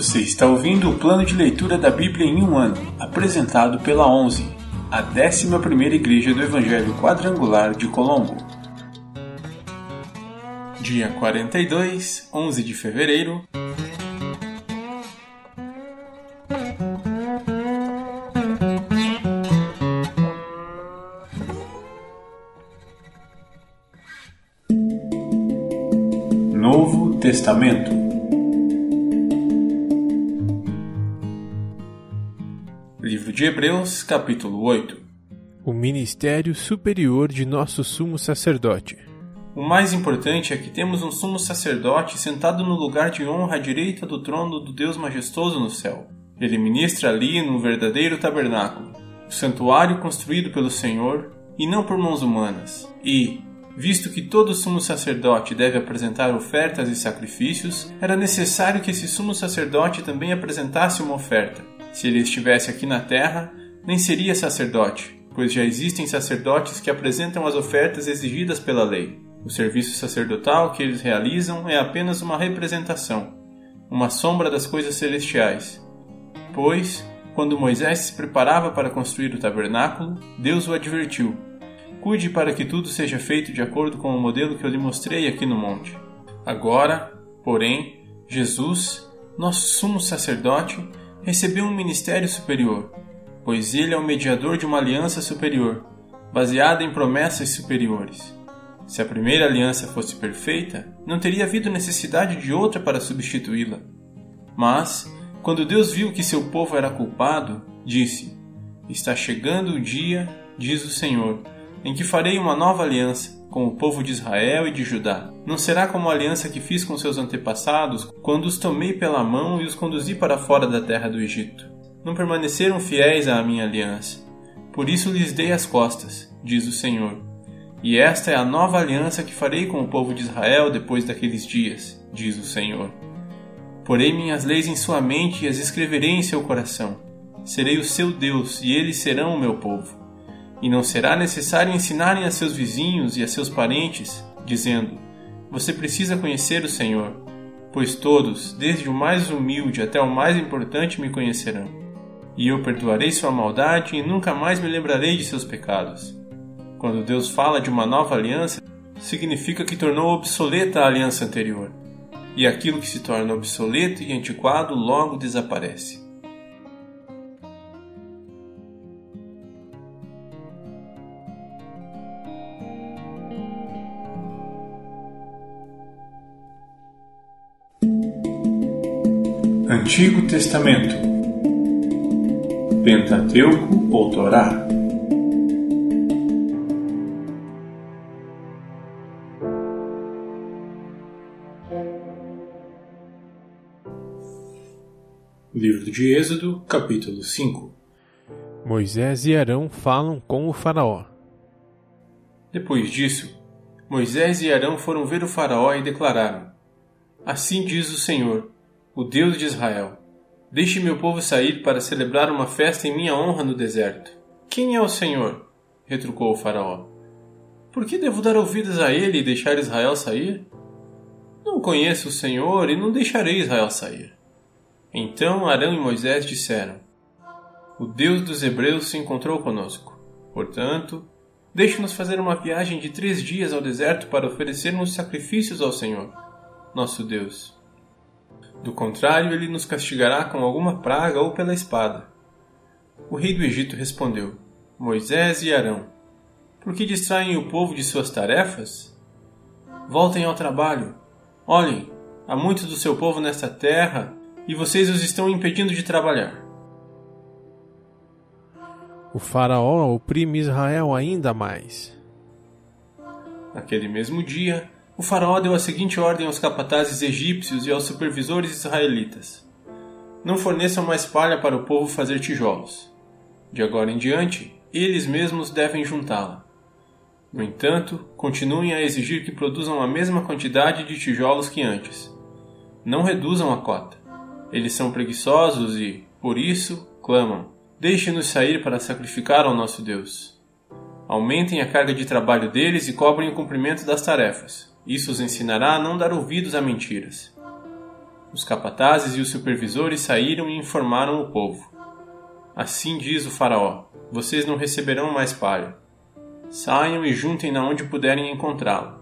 Você está ouvindo o plano de leitura da Bíblia em um ano, apresentado pela 11, a 11ª Igreja do Evangelho Quadrangular de Colombo. Dia 42, 11 de fevereiro. Novo Testamento de Hebreus, capítulo 8 O ministério superior de nosso sumo sacerdote. O mais importante é que temos um sumo sacerdote sentado no lugar de honra à direita do trono do Deus majestoso no céu. Ele ministra ali no verdadeiro tabernáculo, o santuário construído pelo Senhor e não por mãos humanas. E, visto que todo sumo sacerdote deve apresentar ofertas e sacrifícios, era necessário que esse sumo sacerdote também apresentasse uma oferta. Se ele estivesse aqui na terra, nem seria sacerdote, pois já existem sacerdotes que apresentam as ofertas exigidas pela lei. O serviço sacerdotal que eles realizam é apenas uma representação, uma sombra das coisas celestiais. Pois, quando Moisés se preparava para construir o tabernáculo, Deus o advertiu: Cuide para que tudo seja feito de acordo com o modelo que eu lhe mostrei aqui no monte. Agora, porém, Jesus, nosso sumo sacerdote, recebeu um ministério superior, pois ele é o mediador de uma aliança superior, baseada em promessas superiores. Se a primeira aliança fosse perfeita, não teria havido necessidade de outra para substituí-la. Mas, quando Deus viu que seu povo era culpado, disse: Está chegando o dia, diz o Senhor, em que farei uma nova aliança com o povo de Israel e de Judá. Não será como a aliança que fiz com seus antepassados, quando os tomei pela mão e os conduzi para fora da terra do Egito. Não permaneceram fiéis à minha aliança. Por isso lhes dei as costas, diz o Senhor. E esta é a nova aliança que farei com o povo de Israel depois daqueles dias, diz o Senhor. Porei minhas leis em sua mente e as escreverei em seu coração. Serei o seu Deus e eles serão o meu povo. E não será necessário ensinarem a seus vizinhos e a seus parentes, dizendo: Você precisa conhecer o Senhor, pois todos, desde o mais humilde até o mais importante, me conhecerão. E eu perdoarei sua maldade e nunca mais me lembrarei de seus pecados. Quando Deus fala de uma nova aliança, significa que tornou obsoleta a aliança anterior, e aquilo que se torna obsoleto e antiquado logo desaparece. Antigo Testamento. Pentateuco ou Torá? Livro de Êxodo, capítulo 5 Moisés e Arão falam com o Faraó. Depois disso, Moisés e Arão foram ver o Faraó e declararam: Assim diz o Senhor, o Deus de Israel: Deixe meu povo sair para celebrar uma festa em minha honra no deserto. Quem é o Senhor? retrucou o Faraó. Por que devo dar ouvidos a ele e deixar Israel sair? Não conheço o Senhor e não deixarei Israel sair. Então Arão e Moisés disseram: O Deus dos Hebreus se encontrou conosco. Portanto, deixe-nos fazer uma viagem de três dias ao deserto para oferecermos sacrifícios ao Senhor, nosso Deus. Do contrário, ele nos castigará com alguma praga ou pela espada. O rei do Egito respondeu: Moisés e Arão, por que distraem o povo de suas tarefas? Voltem ao trabalho. Olhem, há muitos do seu povo nesta terra e vocês os estão impedindo de trabalhar. O Faraó oprime Israel ainda mais. Naquele mesmo dia, o Faraó deu a seguinte ordem aos capatazes egípcios e aos supervisores israelitas: Não forneçam mais palha para o povo fazer tijolos. De agora em diante, eles mesmos devem juntá-la. No entanto, continuem a exigir que produzam a mesma quantidade de tijolos que antes. Não reduzam a cota. Eles são preguiçosos e, por isso, clamam: Deixe-nos sair para sacrificar ao nosso Deus. Aumentem a carga de trabalho deles e cobrem o cumprimento das tarefas. Isso os ensinará a não dar ouvidos a mentiras. Os capatazes e os supervisores saíram e informaram o povo. Assim diz o Faraó: Vocês não receberão mais palha. Saiam e juntem-na onde puderem encontrá-la.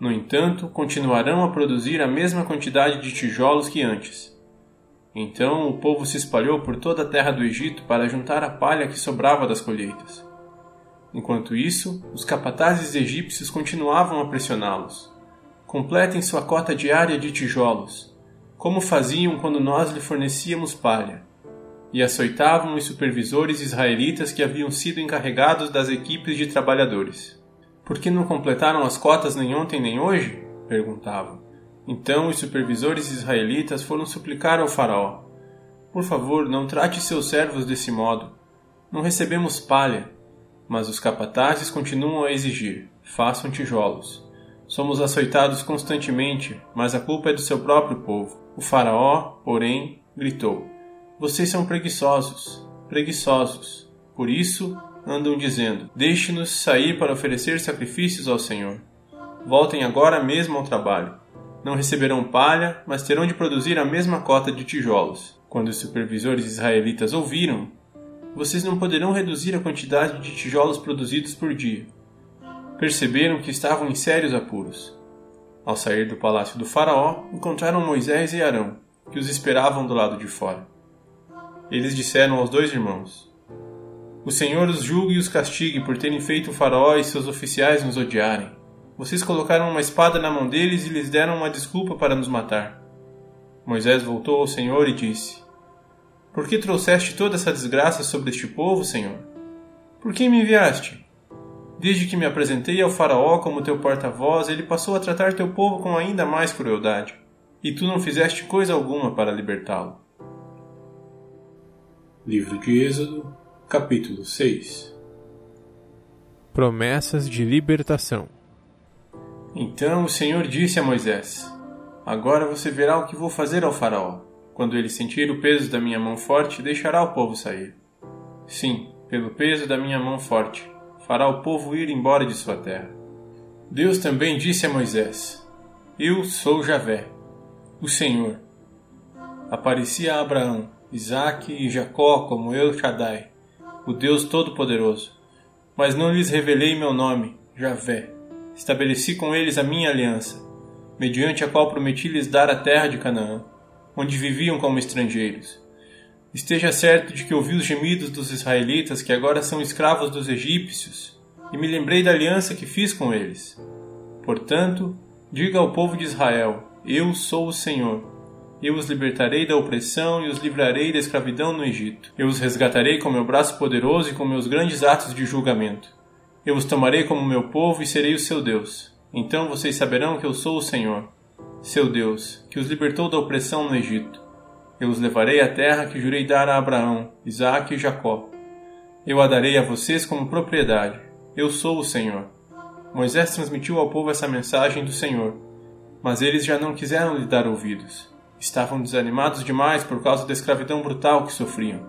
No entanto, continuarão a produzir a mesma quantidade de tijolos que antes. Então o povo se espalhou por toda a terra do Egito para juntar a palha que sobrava das colheitas. Enquanto isso, os capatazes egípcios continuavam a pressioná-los. Completem sua cota diária de tijolos como faziam quando nós lhe fornecíamos palha, e açoitavam os supervisores israelitas que haviam sido encarregados das equipes de trabalhadores. Por que não completaram as cotas nem ontem nem hoje? perguntavam. Então os supervisores israelitas foram suplicar ao Faraó: Por favor, não trate seus servos desse modo. Não recebemos palha. Mas os capatazes continuam a exigir: façam tijolos. Somos açoitados constantemente, mas a culpa é do seu próprio povo. O Faraó, porém, gritou: Vocês são preguiçosos, preguiçosos. Por isso andam dizendo: Deixe-nos sair para oferecer sacrifícios ao Senhor. Voltem agora mesmo ao trabalho. Não receberão palha, mas terão de produzir a mesma cota de tijolos. Quando os supervisores israelitas ouviram, vocês não poderão reduzir a quantidade de tijolos produzidos por dia. Perceberam que estavam em sérios apuros. Ao sair do palácio do Faraó, encontraram Moisés e Arão, que os esperavam do lado de fora. Eles disseram aos dois irmãos: O Senhor os julgue e os castigue por terem feito o Faraó e seus oficiais nos odiarem. Vocês colocaram uma espada na mão deles e lhes deram uma desculpa para nos matar. Moisés voltou ao Senhor e disse: Por que trouxeste toda essa desgraça sobre este povo, Senhor? Por que me enviaste? Desde que me apresentei ao Faraó como teu porta-voz, ele passou a tratar teu povo com ainda mais crueldade, e tu não fizeste coisa alguma para libertá-lo. Livro de Êxodo, capítulo 6 Promessas de libertação Então o Senhor disse a Moisés: Agora você verá o que vou fazer ao Faraó. Quando ele sentir o peso da minha mão forte, deixará o povo sair. Sim, pelo peso da minha mão forte fará o povo ir embora de sua terra. Deus também disse a Moisés: Eu sou Javé, o Senhor. Apareci a Abraão, Isaque e Jacó como El Shaddai, o Deus Todo-Poderoso. Mas não lhes revelei meu nome, Javé. Estabeleci com eles a minha aliança, mediante a qual prometi lhes dar a terra de Canaã, onde viviam como estrangeiros Esteja certo de que ouvi os gemidos dos israelitas que agora são escravos dos egípcios, e me lembrei da aliança que fiz com eles. Portanto, diga ao povo de Israel: Eu sou o Senhor. Eu os libertarei da opressão e os livrarei da escravidão no Egito. Eu os resgatarei com meu braço poderoso e com meus grandes atos de julgamento. Eu os tomarei como meu povo e serei o seu Deus. Então vocês saberão que eu sou o Senhor, seu Deus, que os libertou da opressão no Egito. Eu os levarei à terra que jurei dar a Abraão, Isaque e Jacó. Eu a darei a vocês como propriedade. Eu sou o Senhor. Moisés transmitiu ao povo essa mensagem do Senhor, mas eles já não quiseram lhe dar ouvidos. Estavam desanimados demais por causa da escravidão brutal que sofriam.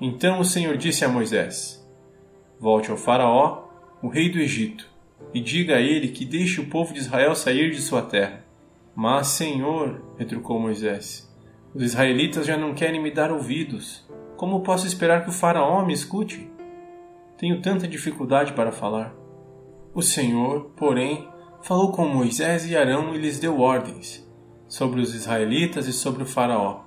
Então o Senhor disse a Moisés: Volte ao Faraó, o rei do Egito, e diga a ele que deixe o povo de Israel sair de sua terra. Mas, Senhor, retrucou Moisés, os israelitas já não querem me dar ouvidos. Como posso esperar que o Faraó me escute? Tenho tanta dificuldade para falar. O Senhor, porém, falou com Moisés e Arão e lhes deu ordens sobre os israelitas e sobre o Faraó,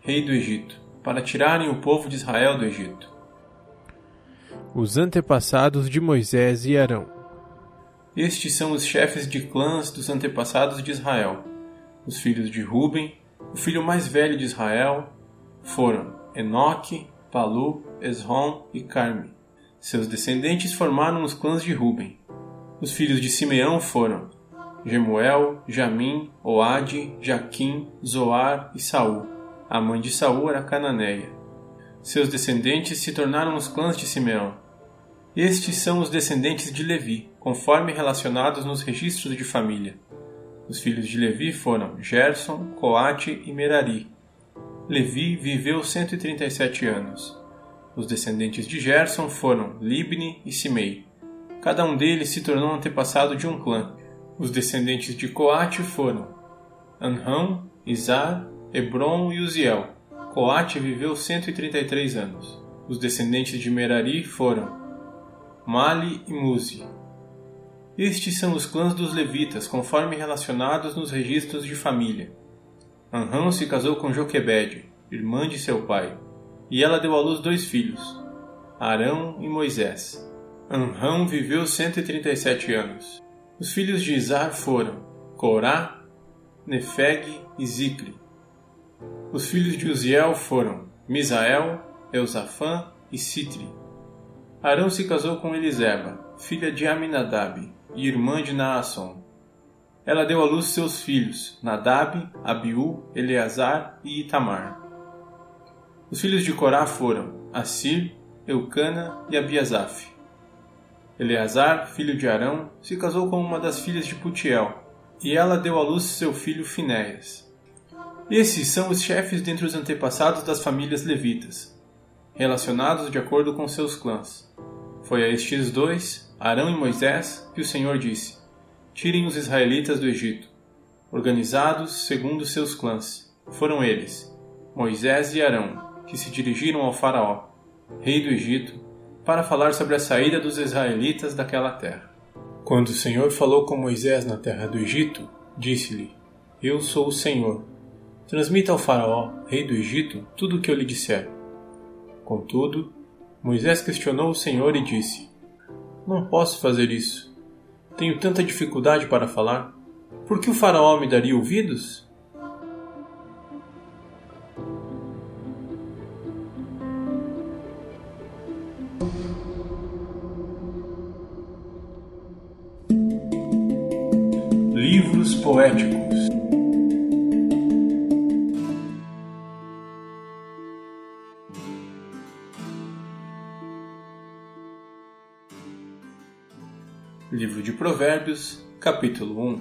rei do Egito, para tirarem o povo de Israel do Egito. Os antepassados de Moisés e Arão. Estes são os chefes de clãs dos antepassados de Israel, os filhos de Ruben, o filho mais velho de Israel foram Enoque, Palu, Esrom e Carme. Seus descendentes formaram os clãs de Ruben. Os filhos de Simeão foram Gemuel, Jamim, Oade, Jaquim, Zoar e Saul. A mãe de Saul era Cananeia. Seus descendentes se tornaram os clãs de Simeão. Estes são os descendentes de Levi, conforme relacionados nos registros de família. Os filhos de Levi foram Gerson, Coate e Merari. Levi viveu 137 anos. Os descendentes de Gerson foram Libni e Simei. Cada um deles se tornou antepassado de um clã. Os descendentes de Coate foram Anrão, Izar, Hebron e Uziel. Coate viveu 133 anos. Os descendentes de Merari foram Mali e Muzi. Estes são os clãs dos levitas, conforme relacionados nos registros de família. Anrão se casou com Joquebede, irmã de seu pai, e ela deu à luz dois filhos, Arão e Moisés. Anrão viveu 137 anos. Os filhos de Izar foram Corá, Nefeg e Zicre. Os filhos de Uziel foram Misael, Eusafã e Citri. Arão se casou com Eliseba, filha de Aminadab e irmã de Naasson. Ela deu à luz seus filhos, Nadab, Abiú, Eleazar e Itamar. Os filhos de Corá foram Assir, Eucana e Abiasaf. Eleazar, filho de Arão, se casou com uma das filhas de Putiel, e ela deu à luz seu filho Finéias. Esses são os chefes dentre os antepassados das famílias levitas, relacionados de acordo com seus clãs. Foi a estes dois, Arão e Moisés, que o Senhor disse: Tirem os israelitas do Egito, organizados segundo seus clãs. Foram eles, Moisés e Arão, que se dirigiram ao Faraó, rei do Egito, para falar sobre a saída dos israelitas daquela terra. Quando o Senhor falou com Moisés na terra do Egito, disse-lhe: Eu sou o Senhor. Transmita ao Faraó, rei do Egito, tudo o que eu lhe disser. Contudo, Moisés questionou o Senhor e disse: Não posso fazer isso. Tenho tanta dificuldade para falar. Por que o Faraó me daria ouvidos? Livros poéticos de Provérbios, capítulo 1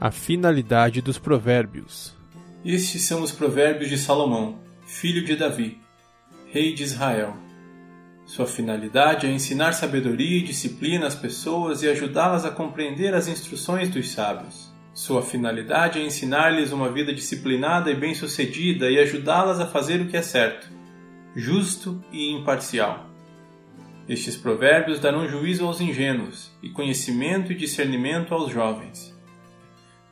A finalidade dos Provérbios. Estes são os Provérbios de Salomão, filho de Davi, rei de Israel. Sua finalidade é ensinar sabedoria e disciplina às pessoas e ajudá-las a compreender as instruções dos sábios. Sua finalidade é ensinar-lhes uma vida disciplinada e bem-sucedida e ajudá-las a fazer o que é certo, justo e imparcial. Estes provérbios darão juízo aos ingênuos e conhecimento e discernimento aos jovens.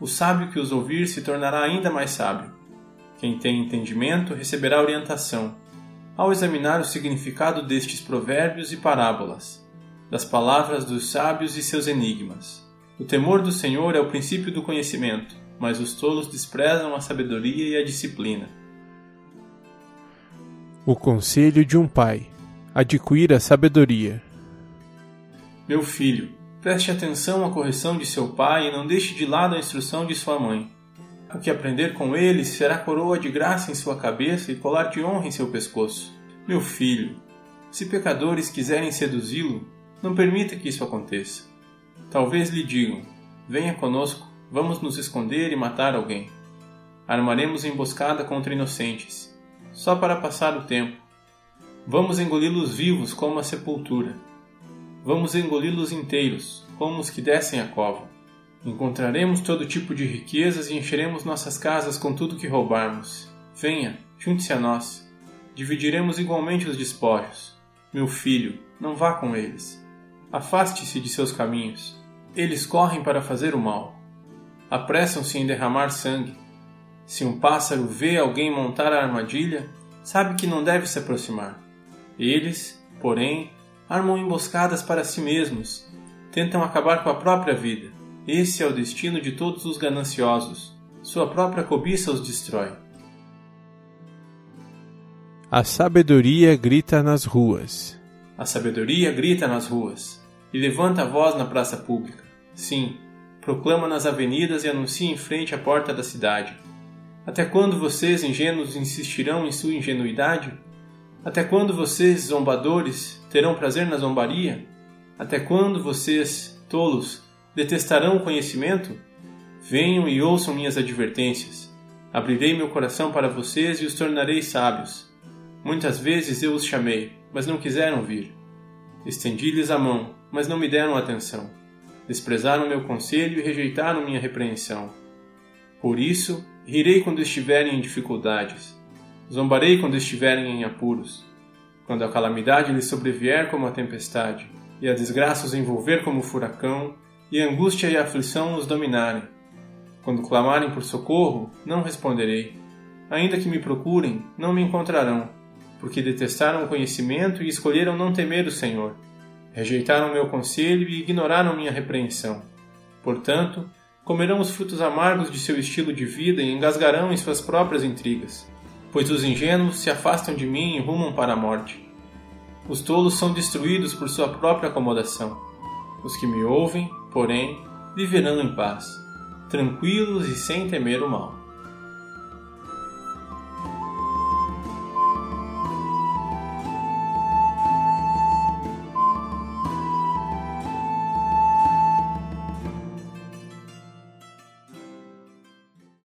O sábio que os ouvir se tornará ainda mais sábio. Quem tem entendimento receberá orientação ao examinar o significado destes provérbios e parábolas, das palavras dos sábios e seus enigmas. O temor do Senhor é o princípio do conhecimento, mas os tolos desprezam a sabedoria e a disciplina. O conselho de um pai adquira sabedoria. Meu filho, preste atenção à correção de seu pai e não deixe de lado a instrução de sua mãe. O que aprender com ele será coroa de graça em sua cabeça e colar de honra em seu pescoço. Meu filho, se pecadores quiserem seduzi-lo, não permita que isso aconteça. Talvez lhe digam: Venha conosco, vamos nos esconder e matar alguém. Armaremos emboscada contra inocentes, só para passar o tempo Vamos engoli-los vivos como a sepultura. Vamos engoli-los inteiros, como os que descem a cova. Encontraremos todo tipo de riquezas e encheremos nossas casas com tudo que roubarmos. Venha, junte-se a nós. Dividiremos igualmente os despojos. Meu filho, não vá com eles. Afaste-se de seus caminhos. Eles correm para fazer o mal. Apressam-se em derramar sangue. Se um pássaro vê alguém montar a armadilha, sabe que não deve se aproximar. Eles, porém, armam emboscadas para si mesmos, tentam acabar com a própria vida. Esse é o destino de todos os gananciosos. Sua própria cobiça os destrói. A sabedoria grita nas ruas. A sabedoria grita nas ruas e levanta a voz na praça pública. Sim, proclama nas avenidas e anuncia em frente à porta da cidade. Até quando vocês, ingênuos, insistirão em sua ingenuidade? Até quando vocês, zombadores, terão prazer na zombaria? Até quando vocês, tolos, detestarão o conhecimento? Venham e ouçam minhas advertências. Abrirei meu coração para vocês e os tornarei sábios. Muitas vezes eu os chamei, mas não quiseram vir. Estendi-lhes a mão, mas não me deram atenção. Desprezaram meu conselho e rejeitaram minha repreensão. Por isso, Rirei quando estiverem em dificuldades. Zombarei quando estiverem em apuros. Quando a calamidade lhes sobrevier como a tempestade, e a desgraça os envolver como furacão, e a angústia e a aflição os dominarem. Quando clamarem por socorro, não responderei. Ainda que me procurem, não me encontrarão, porque detestaram o conhecimento e escolheram não temer o Senhor. Rejeitaram meu conselho e ignoraram minha repreensão. Portanto, comerão os frutos amargos de seu estilo de vida e engasgarão em suas próprias intrigas, pois os ingênuos se afastam de mim e rumam para a morte. Os tolos são destruídos por sua própria acomodação. Os que me ouvem, porém, viverão em paz, tranquilos e sem temer o mal.